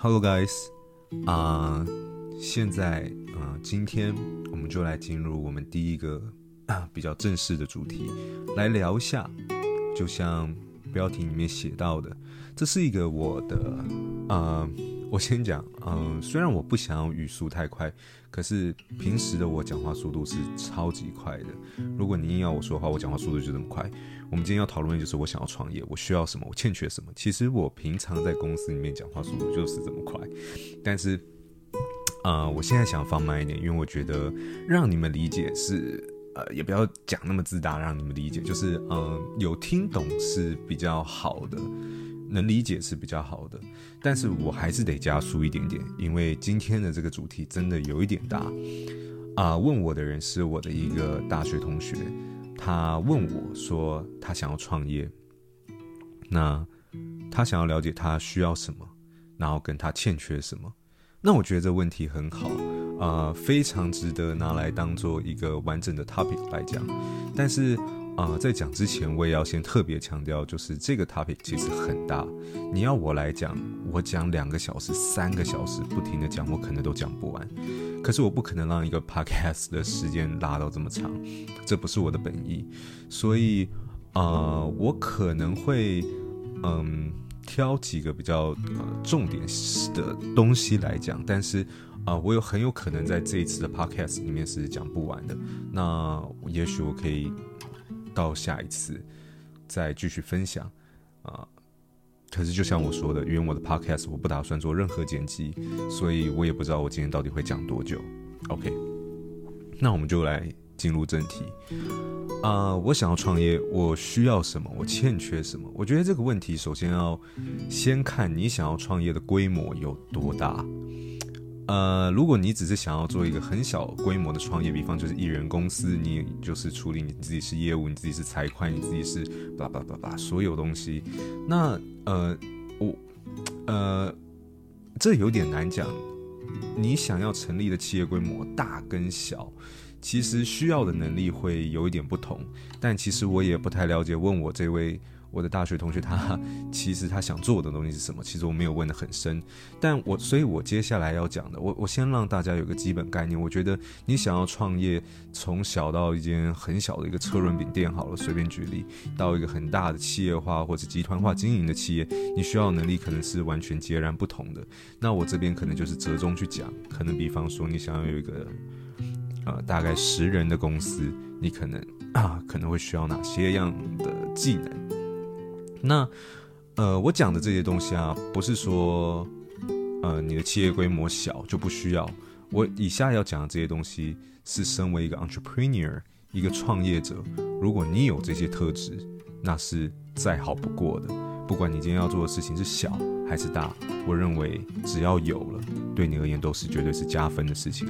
Hello guys，啊、现在啊今天我们就来进入我们第一个、uh, 比较正式的主题，来聊一下。就像标题里面写到的，这是一个我的啊。我先讲，嗯，虽然我不想要语速太快，可是平时的我讲话速度是超级快的。如果你硬要我说话，我讲话速度就这么快。我们今天要讨论的就是我想要创业，我需要什么，我欠缺什么。其实我平常在公司里面讲话速度就是这么快，但是，呃，我现在想放慢一点，因为我觉得让你们理解是，呃，也不要讲那么自大，让你们理解就是，嗯、有听懂是比较好的。能理解是比较好的，但是我还是得加速一点点，因为今天的这个主题真的有一点大啊。问我的人是我的一个大学同学，他问我说他想要创业，那他想要了解他需要什么，然后跟他欠缺什么。那我觉得这问题很好啊，非常值得拿来当做一个完整的 topic 来讲，但是。啊、在讲之前，我也要先特别强调，就是这个 topic 其实很大。你要我来讲，我讲两个小时、三个小时不停的讲，我可能都讲不完。可是我不可能让一个 podcast 的时间拉到这么长，这不是我的本意。所以，呃，我可能会嗯挑几个比较呃重点的东西来讲，但是啊、我有很有可能在这一次的 podcast 里面是讲不完的。那也许我可以。到下一次再继续分享啊！可是就像我说的，因为我的 podcast 我不打算做任何剪辑，所以我也不知道我今天到底会讲多久。OK，那我们就来进入正题啊！我想要创业，我需要什么？我欠缺什么？我觉得这个问题首先要先看你想要创业的规模有多大。呃，如果你只是想要做一个很小规模的创业，比方就是一人公司，你就是处理你自己是业务，你自己是财会，你自己是叭叭叭叭所有东西，那呃，我呃，这有点难讲。你想要成立的企业规模大跟小，其实需要的能力会有一点不同。但其实我也不太了解，问我这位。我的大学同学，他 其实他想做的东西是什么？其实我没有问得很深，但我所以，我接下来要讲的，我我先让大家有个基本概念。我觉得你想要创业，从小到一间很小的一个车轮饼店好了，随便举例，到一个很大的企业化或者集团化经营的企业，你需要能力可能是完全截然不同的。那我这边可能就是折中去讲，可能比方说你想要有一个呃大概十人的公司，你可能啊可能会需要哪些样的技能？那，呃，我讲的这些东西啊，不是说，呃，你的企业规模小就不需要。我以下要讲的这些东西，是身为一个 entrepreneur，一个创业者，如果你有这些特质，那是再好不过的。不管你今天要做的事情是小还是大，我认为只要有了，对你而言都是绝对是加分的事情。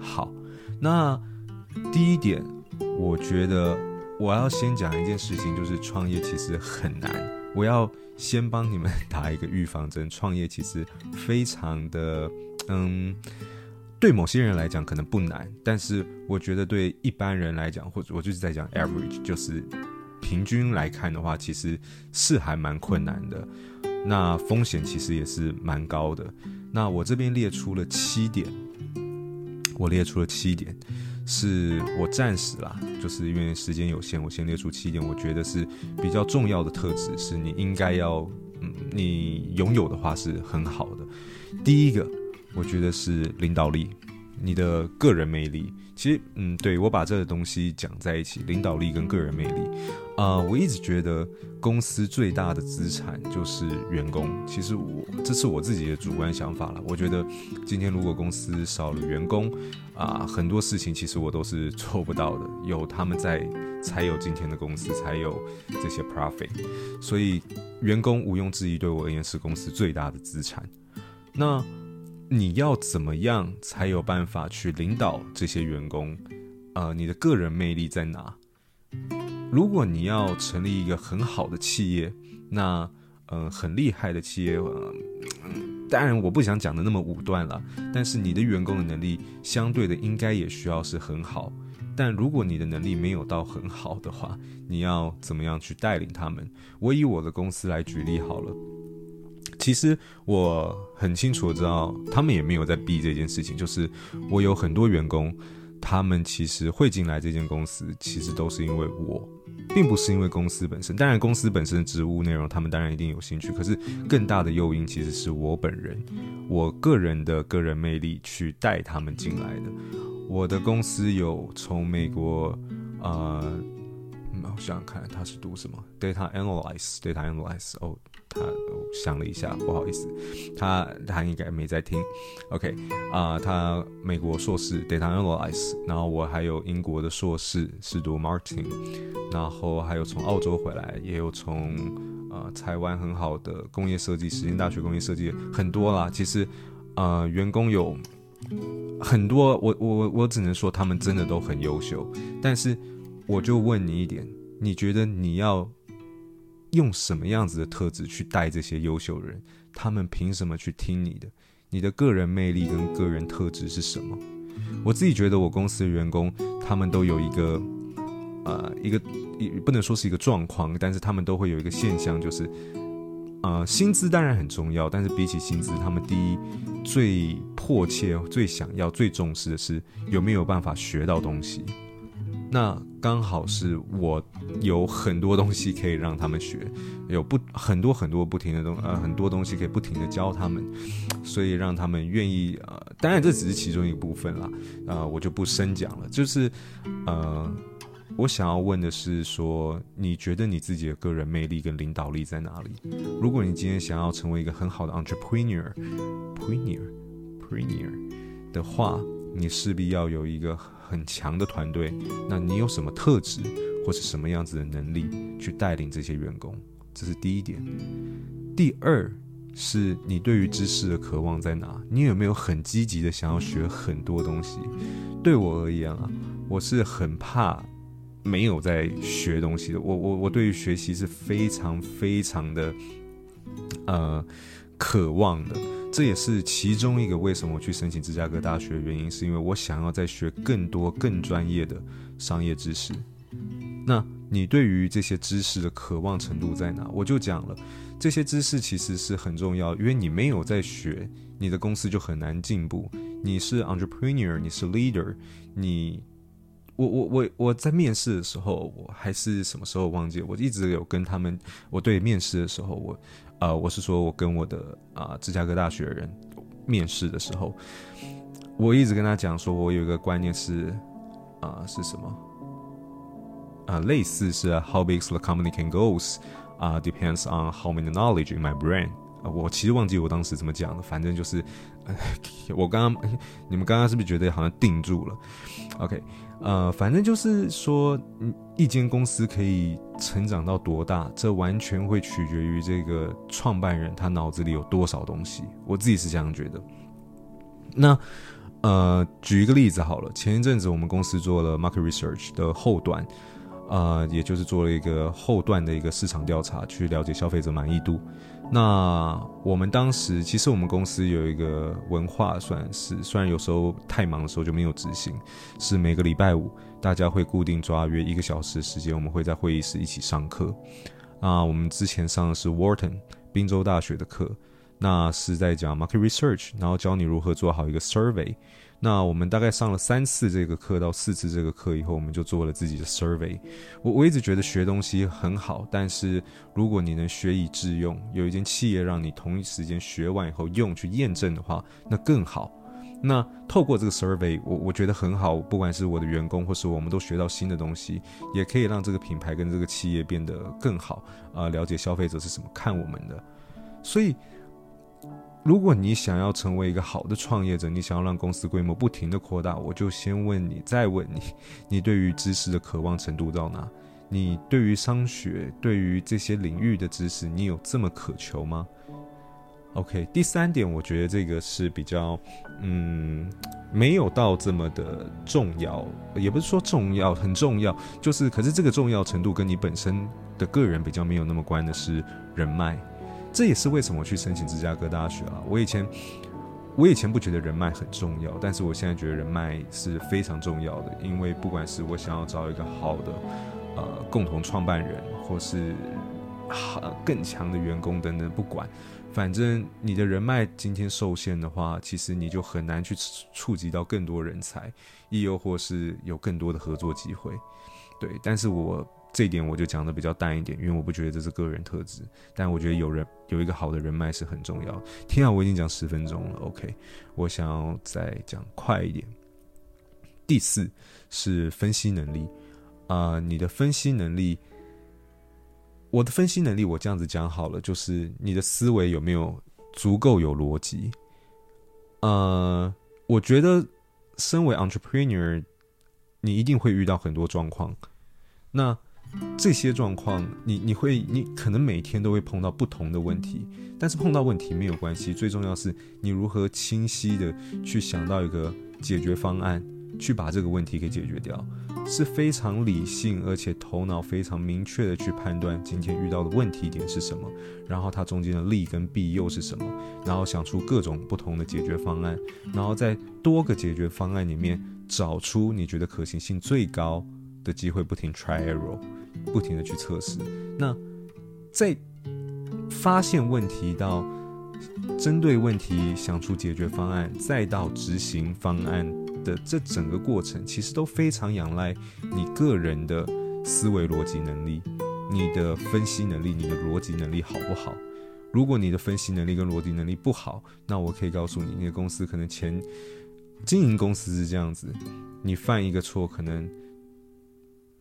好，那第一点，我觉得。我要先讲一件事情，就是创业其实很难。我要先帮你们打一个预防针，创业其实非常的，嗯，对某些人来讲可能不难，但是我觉得对一般人来讲，或者我就是在讲 average，就是平均来看的话，其实是还蛮困难的。那风险其实也是蛮高的。那我这边列出了七点，我列出了七点。是我暂时啦，就是因为时间有限，我先列出七点，我觉得是比较重要的特质，是你应该要，嗯，你拥有的话是很好的。第一个，我觉得是领导力，你的个人魅力。其实，嗯，对，我把这个东西讲在一起，领导力跟个人魅力，啊、我一直觉得公司最大的资产就是员工。其实我这是我自己的主观想法了。我觉得今天如果公司少了员工，啊、很多事情其实我都是 做不到的。有他们在，才有今天的公司，才有这些 profit。所以员工毋庸置疑对我而言是公司最大的资产。那。你要怎么样才有办法去领导这些员工？呃，你的个人魅力在哪？如果你要成立一个很好的企业，那呃很厉害的企业，呃，当然我不想讲的那么武断了。但是你的员工的能力相对的应该也需要是很好。但如果你的能力没有到很好的话，你要怎么样去带领他们？我以我的公司来举例好了。其实我很清楚的知道，他们也没有在逼这件事情。就是我有很多员工，他们其实会进来这间公司，其实都是因为我，并不是因为公司本身。当然，公司本身的职务内容，他们当然一定有兴趣。可是更大的诱因，其实是我本人，我个人的个人魅力去带他们进来的。我的公司有从美国，呃，嗯我想想看，他是读什么？Data Analysis，Data Analysis，哦。他想了一下，不好意思，他他应该没在听。OK 啊、他美国硕士 Data Analysis，然后我还有英国的硕士是读 Marketing，然后还有从澳洲回来，也有从呃台湾很好的工业设计，实践大学工业设计很多啦。其实呃员工有很多，我我我只能说他们真的都很优秀。但是我就问你一点，你觉得你要？用什么样子的特质去带这些优秀人？他们凭什么去听你的？你的个人魅力跟个人特质是什么？我自己觉得，我公司的员工他们都有一个，呃，一个也不能说是一个状况，但是他们都会有一个现象，就是，呃，薪资当然很重要，但是比起薪资，他们第一最迫切、最想要、最重视的是有没有办法学到东西。那刚好是我有很多东西可以让他们学，有不很多很多不停的东呃很多东西可以不停的教他们，所以让他们愿意呃，当然这只是其中一部分啦，呃，我就不深讲了。就是呃，我想要问的是说，你觉得你自己的个人魅力跟领导力在哪里？如果你今天想要成为一个很好的 entrepreneur，preneur，preneur 的话，你势必要有一个。很强的团队，那你有什么特质或是什么样子的能力去带领这些员工？这是第一点。第二是你对于知识的渴望在哪？你有没有很积极的想要学很多东西？对我而言啊，我是很怕没有在学东西的。我我我对于学习是非常非常的呃渴望的。这也是其中一个为什么我去申请芝加哥大学的原因，是因为我想要再学更多更专业的商业知识。那你对于这些知识的渴望程度在哪？我就讲了，这些知识其实是很重要，因为你没有在学，你的公司就很难进步。你是 entrepreneur，你是 leader，你，我我我我在面试的时候，我还是什么时候忘记，我一直有跟他们，我对面试的时候我。呃，我是说，我跟我的啊、芝加哥大学的人面试的时候，我一直跟他讲说，我有一个观念是，啊、是什么？啊、类似是 How big the company can goes 啊、，depends on how many knowledge in my brain。啊、我其实忘记我当时怎么讲的，反正就是，我刚刚 你们刚刚是不是觉得好像定住了？OK。呃，反正就是说，一间公司可以成长到多大，这完全会取决于这个创办人他脑子里有多少东西。我自己是这样觉得。那呃，举一个例子好了，前一阵子我们公司做了 market research 的后端，呃，也就是做了一个后段的一个市场调查，去了解消费者满意度。那我们当时其实我们公司有一个文化，算是虽然有时候太忙的时候就没有执行，是每个礼拜五大家会固定抓约一个小时时间，我们会在会议室一起上课。啊，我们之前上的是 Wharton 宾州大学的课，那是在讲 market research，然后教你如何做好一个 survey。那我们大概上了三次这个课到四次这个课以后，我们就做了自己的 survey。我我一直觉得学东西很好，但是如果你能学以致用，有一间企业让你同一时间学完以后用去验证的话，那更好。那透过这个 survey，我我觉得很好，不管是我的员工或是我们都学到新的东西，也可以让这个品牌跟这个企业变得更好。啊、了解消费者是怎么看我们的，所以。如果你想要成为一个好的创业者，你想要让公司规模不停的扩大，我就先问你，再问你，你对于知识的渴望程度到哪？你对于商学，对于这些领域的知识，你有这么渴求吗？OK，第三点，我觉得这个是比较，嗯，没有到这么的重要，也不是说重要，很重要，就是，可是这个重要程度跟你本身的个人比较没有那么关的是人脉。这也是为什么我去申请芝加哥大学啊。我以前，我以前不觉得人脉很重要，但是我现在觉得人脉是非常重要的。因为不管是我想要找一个好的，呃，共同创办人，或是好更强的员工等等，不管，反正你的人脉今天受限的话，其实你就很难去触及到更多人才，亦又或是有更多的合作机会。对，但是我这一点我就讲的比较淡一点，因为我不觉得这是个人特质，但我觉得有人有一个好的人脉是很重要。天啊，我已经讲十分钟了，OK，我想要再讲快一点。第四是分析能力啊，你的分析能力。我的分析能力，我这样子讲好了，就是你的思维有没有足够有逻辑？呃，我觉得身为 entrepreneur，你一定会遇到很多状况。那这些状况，你你会你可能每天都会碰到不同的问题，但是碰到问题没有关系，最重要是你如何清晰的去想到一个解决方案。去把这个问题给解决掉，是非常理性，而且头脑非常明确的去判断今天遇到的问题点是什么，然后它中间的利跟弊又是什么，然后想出各种不同的解决方案，然后在多个解决方案里面找出你觉得可行性最高的机会，不停 try error，不停的去测试。那在发现问题到针对问题想出解决方案，再到执行方案。的这整个过程其实都非常仰赖你个人的思维逻辑能力、你的分析能力、你的逻辑能力好不好？如果你的分析能力跟逻辑能力不好，那我可以告诉你，你的公司可能前经营公司是这样子，你犯一个错可能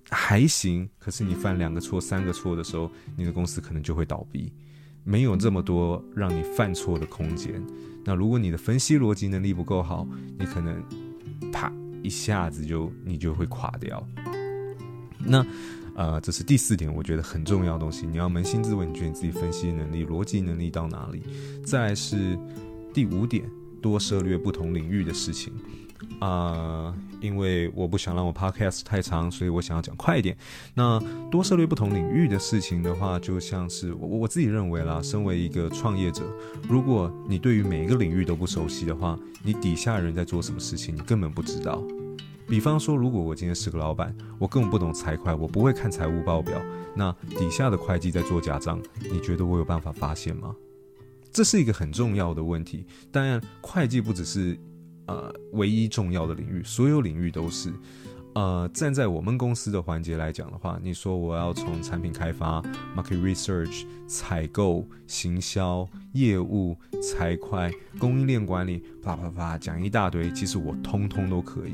还行，可是你犯两个错、三个错的时候，你的公司可能就会倒闭，没有这么多让你犯错的空间。那如果你的分析逻辑能力不够好，你可能。啪！一下子就你就会垮掉。那呃，这是第四点，我觉得很重要的东西。你要扪心自问，你觉得你自己分析能力、逻辑能力到哪里？再是第五点，多涉猎不同领域的事情。啊、呃，因为我不想让我 podcast 太长，所以我想要讲快一点。那多涉猎不同领域的事情的话，就像是我我自己认为啦，身为一个创业者，如果你对于每一个领域都不熟悉的话，你底下人在做什么事情，你根本不知道。比方说，如果我今天是个老板，我根本不懂财会，我不会看财务报表，那底下的会计在做假账，你觉得我有办法发现吗？这是一个很重要的问题。当然，会计不只是。呃，唯一重要的领域，所有领域都是。呃，站在我们公司的环节来讲的话，你说我要从产品开发、market research、采购、行销、业务、财会、供应链管理，啪啪啪讲一大堆，其实我通通都可以。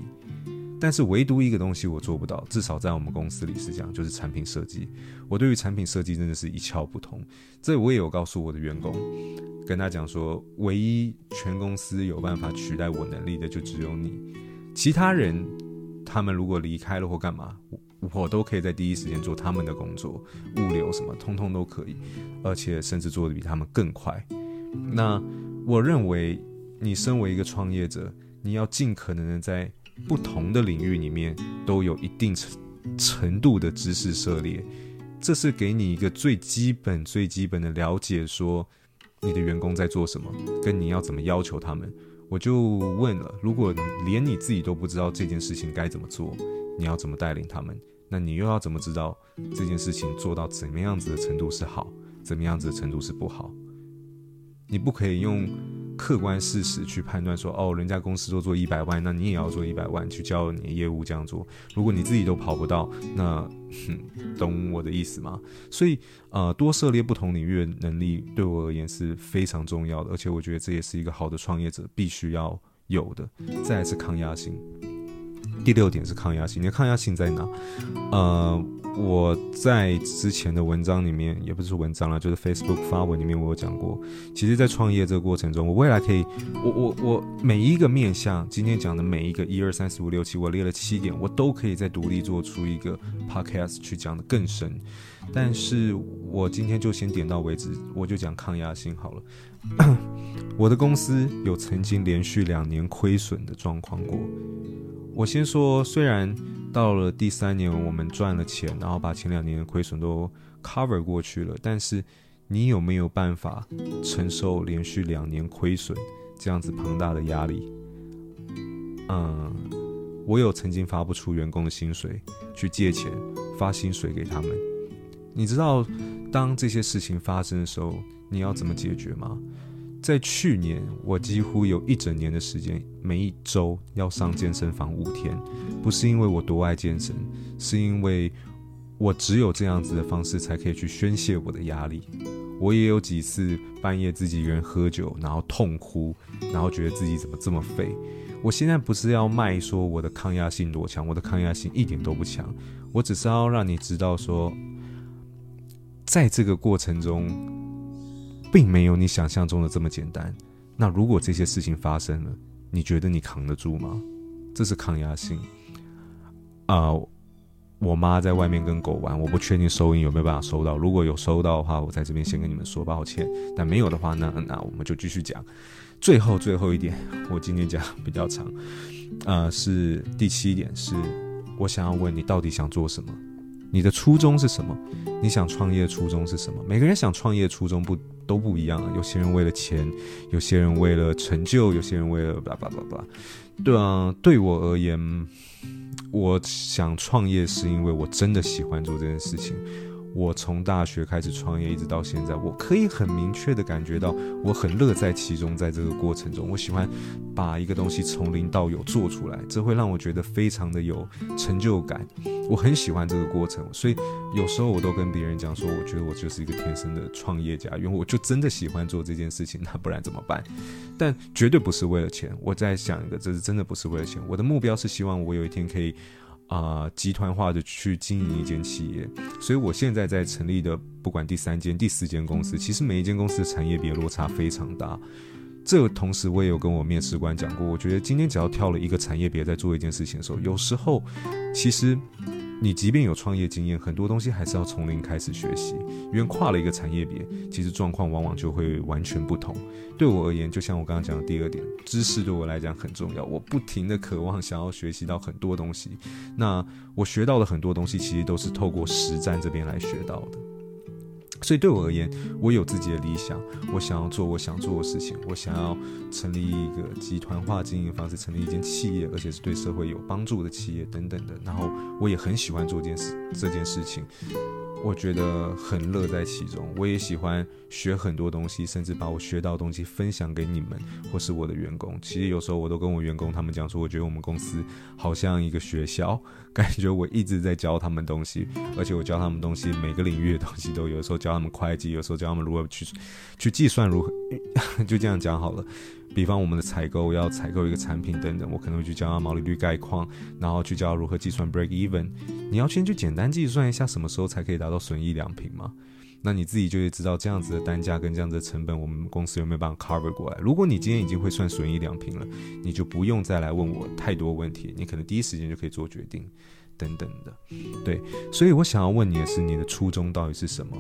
但是唯独一个东西我做不到，至少在我们公司里是这样，就是产品设计。我对于产品设计真的是一窍不通。这我也有告诉我的员工，跟他讲说，唯一全公司有办法取代我能力的就只有你，其他人他们如果离开了或干嘛，我，都可以在第一时间做他们的工作，物流什么通通都可以，而且甚至做得比他们更快。那我认为，你身为一个创业者，你要尽可能的在。不同的领域里面都有一定程程度的知识涉猎，这是给你一个最基本、最基本的了解，说你的员工在做什么，跟你要怎么要求他们。我就问了，如果连你自己都不知道这件事情该怎么做，你要怎么带领他们？那你又要怎么知道这件事情做到怎么样子的程度是好，怎么样子的程度是不好？你不可以用。客观事实去判断说，哦，人家公司都做一百万，那你也要做一百万，去教你的业务这样做。如果你自己都跑不到，那哼，懂我的意思吗？所以，呃，多涉猎不同领域的能力对我而言是非常重要的，而且我觉得这也是一个好的创业者必须要有的。再来是抗压性，第六点是抗压性。你的抗压性在哪？呃。我在之前的文章里面，也不是文章了，就是 Facebook 发文里面，我有讲过。其实，在创业这个过程中，我未来可以，我我我每一个面向，今天讲的每一个一二三四五六七，我列了七点，我都可以再独立做出一个 Podcast 去讲的更深。但是我今天就先点到为止，我就讲抗压性好了。我的公司有曾经连续两年亏损的状况过。我先说，虽然。到了第三年，我们赚了钱，然后把前两年的亏损都 cover 过去了。但是，你有没有办法承受连续两年亏损这样子庞大的压力？嗯，我有曾经发不出员工的薪水，去借钱发薪水给他们。你知道，当这些事情发生的时候，你要怎么解决吗？在去年，我几乎有一整年的时间，每一周要上健身房五天，不是因为我多爱健身，是因为我只有这样子的方式才可以去宣泄我的压力。我也有几次半夜自己一个人喝酒，然后痛哭，然后觉得自己怎么这么废。我现在不是要卖说我的抗压性多强，我的抗压性一点都不强，我只是要让你知道说，在这个过程中。并没有你想象中的这么简单。那如果这些事情发生了，你觉得你扛得住吗？这是抗压性。啊、我妈在外面跟狗玩，我不确定收音有没有办法收到。如果有收到的话，我在这边先跟你们说抱歉。但没有的话，那那我们就继续讲。最后最后一点，我今天讲比较长，呃，是第七点，是我想要问你，到底想做什么？你的初衷是什么？你想创业初衷是什么？每个人想创业初衷不都不一样。有些人为了钱，有些人为了成就，有些人为了叭叭叭叭。对啊，对我而言，我想创业是因为我真的喜欢做这件事情。我从大学开始创业，一直到现在，我可以很明确的感觉到，我很乐在其中。在这个过程中，我喜欢把一个东西从零到有做出来，这会让我觉得非常的有成就感。我很喜欢这个过程，所以有时候我都跟别人讲说，我觉得我就是一个天生的创业家，因为我就真的喜欢做这件事情。那不然怎么办？但绝对不是为了钱。我在想一个，这是真的不是为了钱。我的目标是希望我有一天可以。啊、集团化的去经营一间企业，所以我现在在成立的，不管第三间、第四间公司，其实每一间公司的产业别落差非常大。这个同时，我也有跟我面试官讲过，我觉得今天只要跳了一个产业别，在做一件事情的时候，有时候其实。你即便有创业经验，很多东西还是要从零开始学习。因为跨了一个产业别，其实状况往往就会完全不同。对我而言，就像我刚刚讲的第二点，知识对我来讲很重要。我不停的渴望想要学习到很多东西。那我学到的很多东西，其实都是透过实战这边来学到的。所以对我而言，我有自己的理想，我想要做我想做的事情，我想要成立一个集团化经营方式，成立一间企业，而且是对社会有帮助的企业等等的。然后我也很喜欢做件事这件事情。我觉得很乐在其中，我也喜欢学很多东西，甚至把我学到的东西分享给你们或是我的员工。其实有时候我都跟我员工他们讲说，我觉得我们公司好像一个学校，感觉我一直在教他们东西，而且我教他们东西，每个领域的东西都有，时候教他们会计，有时候教他们如何去去计算，如何 就这样讲好了。比方我们的采购要采购一个产品等等，我可能会去教他毛利率概况，然后去教如何计算 break even。你要先去简单计算一下什么时候才可以达到损益两平嘛？那你自己就会知道这样子的单价跟这样子的成本，我们公司有没有办法 cover 过来？如果你今天已经会算损益两平了，你就不用再来问我太多问题，你可能第一时间就可以做决定，等等的。对，所以我想要问你的是，你的初衷到底是什么？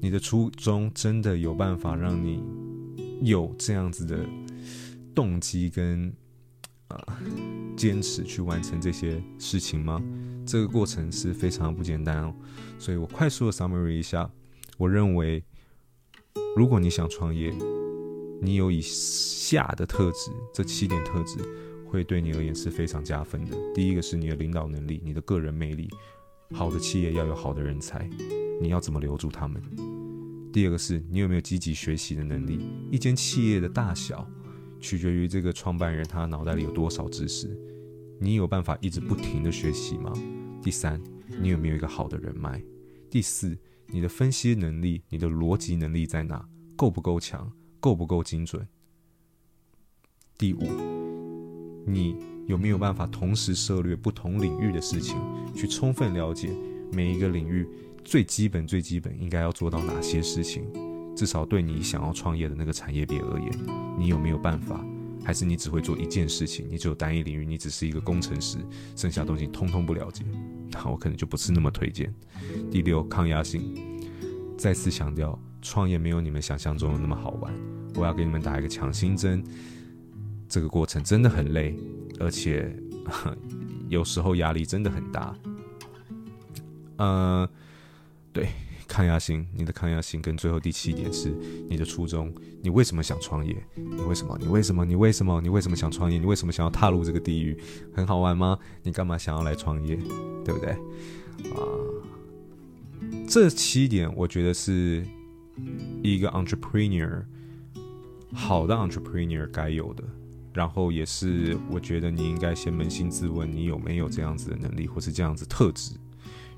你的初衷真的有办法让你有这样子的？动机跟啊坚持去完成这些事情吗？这个过程是非常不简单哦。所以我快速的 summary 一下，我认为，如果你想创业，你有以下的特质，这七点特质会对你而言是非常加分的。第一个是你的领导能力，你的个人魅力。好的企业要有好的人才，你要怎么留住他们？第二个是你有没有积极学习的能力？一间企业的大小。取决于这个创办人他脑袋里有多少知识，你有办法一直不停的学习吗？第三，你有没有一个好的人脉？第四，你的分析能力、你的逻辑能力在哪？够不够强？够不够精准？第五，你有没有办法同时涉猎不同领域的事情，去充分了解每一个领域最基本、最基本应该要做到哪些事情？至少对你想要创业的那个产业别而言，你有没有办法？还是你只会做一件事情？你只有单一领域，你只是一个工程师，剩下东西通通不了解，那我可能就不是那么推荐。第六，抗压性。再次强调，创业没有你们想象中的那么好玩。我要给你们打一个强心针，这个过程真的很累，而且 有时候压力真的很大。呃，对。抗压性，你的抗压性跟最后第七点是你的初衷。你为什么想创业？你为什么？你为什么？你为什么？你为什么想创业？你为什么想要踏入这个地狱？很好玩吗？你干嘛想要来创业？对不对？啊，这七点，我觉得是一个 entrepreneur 好的 entrepreneur 该有的。然后也是，我觉得你应该先扪心自问，你有没有这样子的能力，或是这样子特质。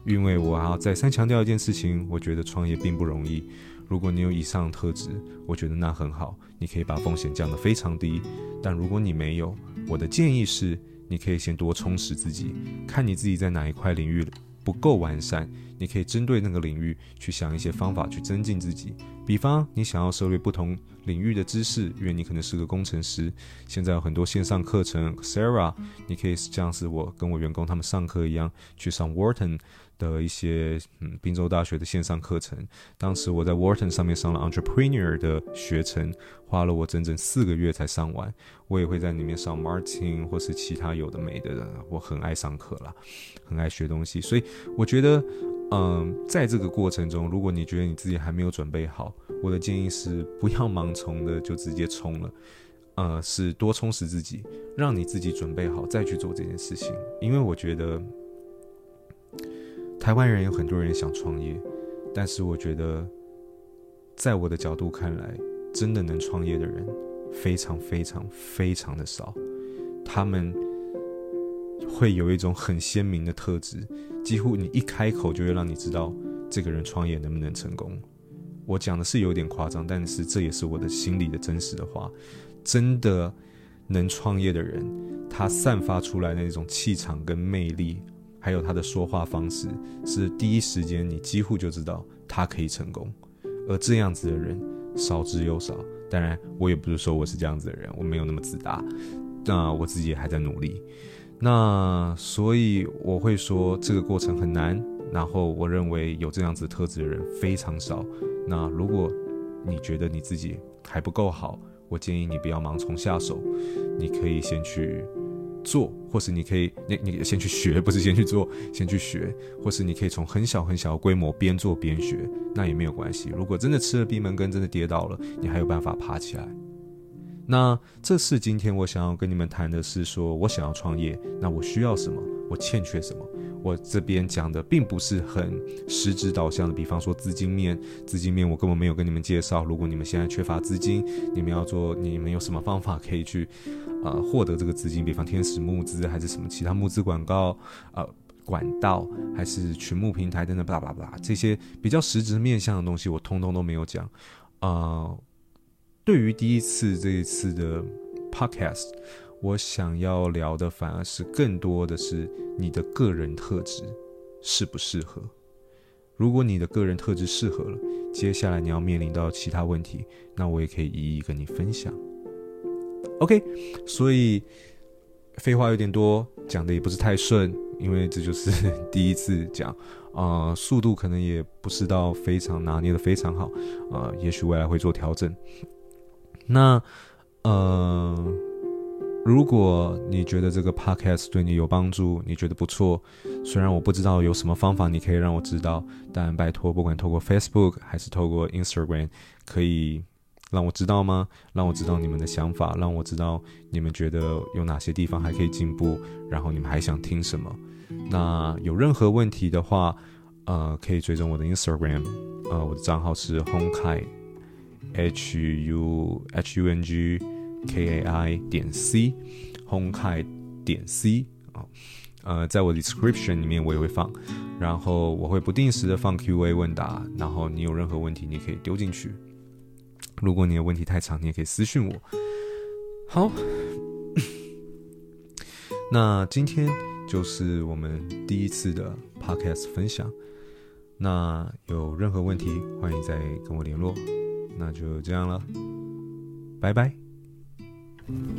因为我还要再三强调一件事情，我觉得创业并不容易。如果你有以上特质，我觉得那很好，你可以把风险降得非常低。但如果你没有，我的建议是，你可以先多充实自己，看你自己在哪一块领域不够完善，你可以针对那个领域去想一些方法去增进自己。比方，你想要涉猎不同领域的知识，因为你可能是个工程师。现在有很多线上课程，Sarah，你可以像是我跟我员工他们上课一样，去上 Warton 的一些嗯，宾州大学的线上课程。当时我在 Wharton 上面上了 Entrepreneur 的学程，花了我整整四个月才上完。我也会在里面上 Marketing 或是其他有的没的。我很爱上课啦，很爱学东西，所以我觉得。嗯，在这个过程中，如果你觉得你自己还没有准备好，我的建议是不要盲从的就直接冲了，呃，是多充实自己，让你自己准备好再去做这件事情。因为我觉得台湾人有很多人想创业，但是我觉得在我的角度看来，真的能创业的人非常非常非常的少，他们会有一种很鲜明的特质。几乎你一开口就会让你知道这个人创业能不能成功。我讲的是有点夸张，但是这也是我的心里的真实的话。真的能创业的人，他散发出来的那种气场跟魅力，还有他的说话方式，是第一时间你几乎就知道他可以成功。而这样子的人少之又少。当然，我也不是说我是这样子的人，我没有那么自大。那我自己还在努力。那所以我会说这个过程很难，然后我认为有这样子特质的人非常少。那如果你觉得你自己还不够好，我建议你不要盲从下手，你可以先去做，或是你可以你你先去学，不是先去做，先去学，或是你可以从很小很小的规模边做边学，那也没有关系。如果真的吃了闭门羹，真的跌倒了，你还有办法爬起来。那这是今天我想要跟你们谈的是说，我想要创业，那我需要什么？我欠缺什么？我这边讲的并不是很实质导向的，比方说资金面，资金面我根本没有跟你们介绍。如果你们现在缺乏资金，你们要做，你们有什么方法可以去，呃，获得这个资金？比方天使募资还是什么其他募资广告，呃，管道还是群募平台等等，巴拉巴拉这些比较实质面向的东西，我通通都没有讲，啊、呃。对于第一次这一次的 podcast，我想要聊的反而是更多的是你的个人特质适不适合。如果你的个人特质适合了，接下来你要面临到其他问题，那我也可以一一跟你分享。OK，所以废话有点多，讲的也不是太顺，因为这就是 第一次讲，啊、呃，速度可能也不是到非常拿捏的非常好，啊、呃，也许未来会做调整。那，呃，如果你觉得这个 podcast 对你有帮助，你觉得不错，虽然我不知道有什么方法你可以让我知道，但拜托，不管透过 Facebook 还是透过 Instagram，可以让我知道吗？让我知道你们的想法，让我知道你们觉得有哪些地方还可以进步，然后你们还想听什么？那有任何问题的话，呃，可以追踪我的 Instagram，呃，我的账号是 Hongkai。h u h u n g k a i 点 c，轰凯点 c 啊，呃，在我的 description 里面我也会放，然后我会不定时的放 Q&A 问答，然后你有任何问题你可以丢进去，如果你的问题太长，你也可以私信我。好，那今天就是我们第一次的 podcast 分享，那有任何问题欢迎再跟我联络。那就这样了，拜拜。thank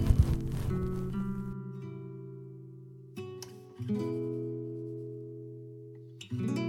you